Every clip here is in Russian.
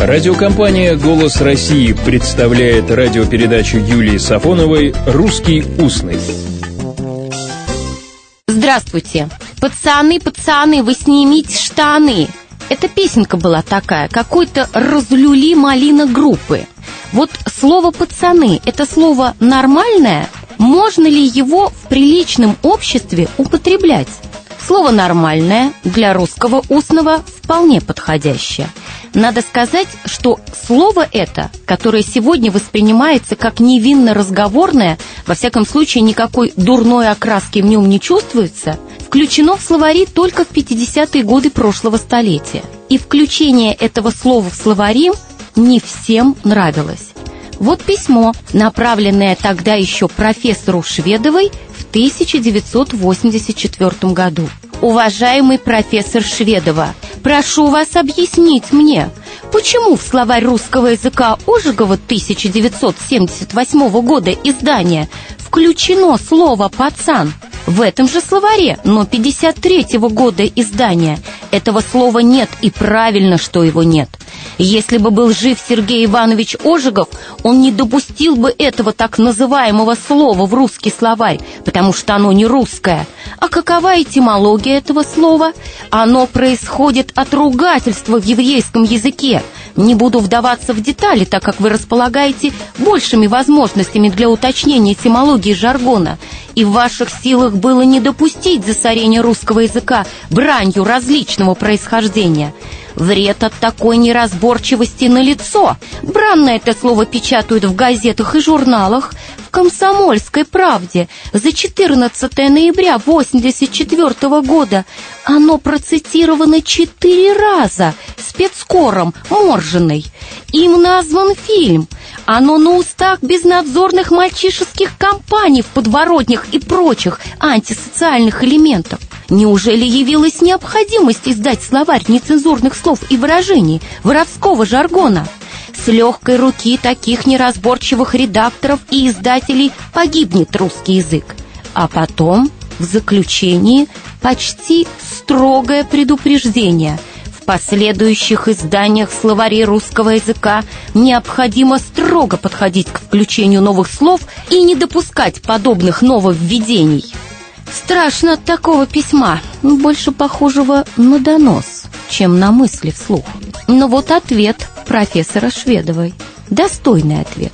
Радиокомпания «Голос России» представляет радиопередачу Юлии Сафоновой «Русский устный». Здравствуйте. Пацаны, пацаны, вы снимите штаны. Эта песенка была такая, какой-то разлюли малина группы. Вот слово «пацаны» — это слово нормальное? Можно ли его в приличном обществе употреблять? Слово «нормальное» для русского устного вполне подходящее. Надо сказать, что слово это, которое сегодня воспринимается как невинно разговорное, во всяком случае никакой дурной окраски в нем не чувствуется, включено в словари только в 50-е годы прошлого столетия. И включение этого слова в словари не всем нравилось. Вот письмо, направленное тогда еще профессору Шведовой в 1984 году. Уважаемый профессор Шведова, прошу вас объяснить мне, почему в словарь русского языка Ожегова 1978 года издания включено слово «пацан», в этом же словаре, но 53-го года издания, этого слова нет, и правильно, что его нет. Если бы был жив Сергей Иванович Ожегов, он не допустил бы этого так называемого слова в русский словарь, потому что оно не русское. А какова этимология этого слова? Оно происходит от ругательства в еврейском языке. Не буду вдаваться в детали, так как вы располагаете большими возможностями для уточнения этимологии жаргона. И в ваших силах было не допустить засорения русского языка бранью различного происхождения. Вред от такой неразборчивости на лицо. Бранное это слово печатают в газетах и журналах, в «Комсомольской правде» за 14 ноября 1984 года. Оно процитировано четыре раза спецкором Моржиной. Им назван фильм. Оно на устах безнадзорных мальчишеских компаний в подворотнях и прочих антисоциальных элементов. Неужели явилась необходимость издать словарь нецензурных слов и выражений воровского жаргона? С легкой руки таких неразборчивых редакторов и издателей погибнет русский язык. А потом, в заключении, почти строгое предупреждение – в последующих изданиях словарей русского языка необходимо строго подходить к включению новых слов и не допускать подобных нововведений. Страшно от такого письма, больше похожего на донос, чем на мысли вслух. Но вот ответ профессора Шведовой. Достойный ответ.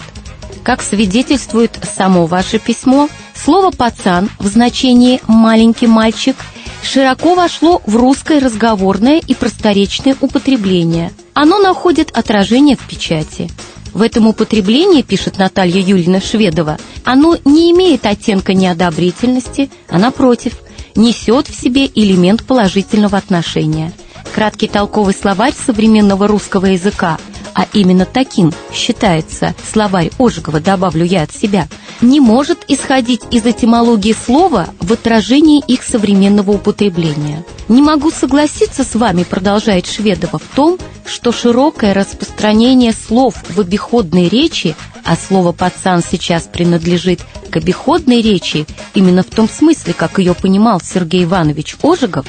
Как свидетельствует само ваше письмо, слово «пацан» в значении «маленький мальчик» широко вошло в русское разговорное и просторечное употребление. Оно находит отражение в печати. В этом употреблении, пишет Наталья Юльевна Шведова, оно не имеет оттенка неодобрительности, а напротив, несет в себе элемент положительного отношения. Краткий толковый словарь современного русского языка – а именно таким считается словарь Ожегова, добавлю я от себя, не может исходить из этимологии слова в отражении их современного употребления. Не могу согласиться с вами, продолжает Шведова, в том, что широкое распространение слов в обиходной речи, а слово «пацан» сейчас принадлежит к обиходной речи, именно в том смысле, как ее понимал Сергей Иванович Ожегов,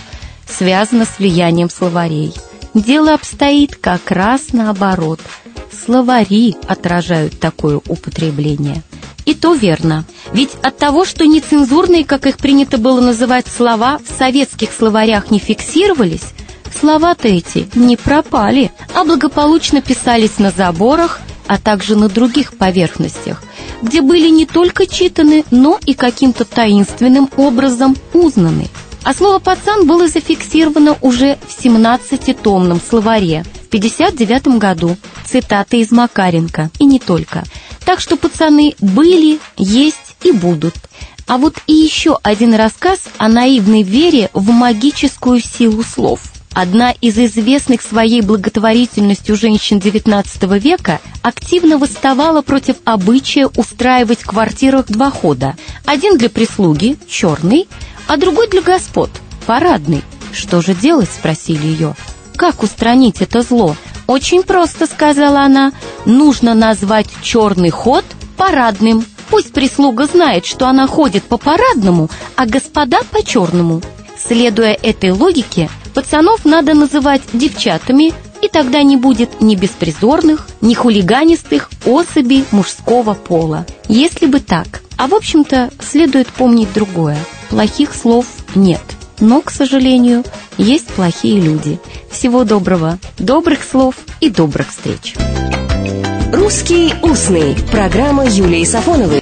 связано с влиянием словарей – Дело обстоит как раз наоборот. Словари отражают такое употребление. И то верно. Ведь от того, что нецензурные, как их принято было называть, слова в советских словарях не фиксировались, слова-то эти не пропали, а благополучно писались на заборах, а также на других поверхностях, где были не только читаны, но и каким-то таинственным образом узнаны. А слово «пацан» было зафиксировано уже в 17-томном словаре в 59 году. Цитаты из Макаренко. И не только. Так что пацаны были, есть и будут. А вот и еще один рассказ о наивной вере в магическую силу слов. Одна из известных своей благотворительностью женщин XIX века активно восставала против обычая устраивать в квартирах два хода. Один для прислуги, черный, а другой для господ, парадный. Что же делать, спросили ее. Как устранить это зло? Очень просто, сказала она. Нужно назвать черный ход парадным. Пусть прислуга знает, что она ходит по парадному, а господа по черному. Следуя этой логике, пацанов надо называть девчатами и тогда не будет ни беспризорных, ни хулиганистых особей мужского пола. Если бы так. А в общем-то, следует помнить другое. Плохих слов нет. Но, к сожалению, есть плохие люди. Всего доброго, добрых слов и добрых встреч. «Русский устный» – программа Юлии Сафоновой.